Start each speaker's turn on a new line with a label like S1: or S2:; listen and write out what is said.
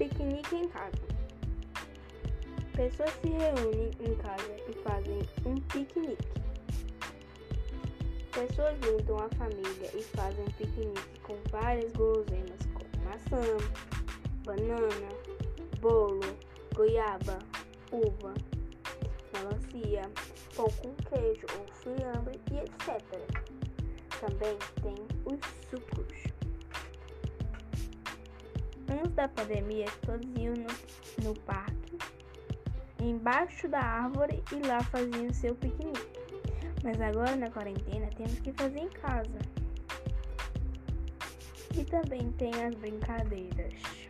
S1: Piquenique em casa. Pessoas se reúnem em casa e fazem um piquenique. Pessoas juntam a família e fazem um piquenique com várias guloseimas, como maçã, banana, bolo, goiaba, uva, melancia, pão com queijo ou fiambre e etc. Também tem Antes da pandemia, todos iam no, no parque, embaixo da árvore e lá faziam seu piquenique. Mas agora na quarentena temos que fazer em casa. E também tem as brincadeiras.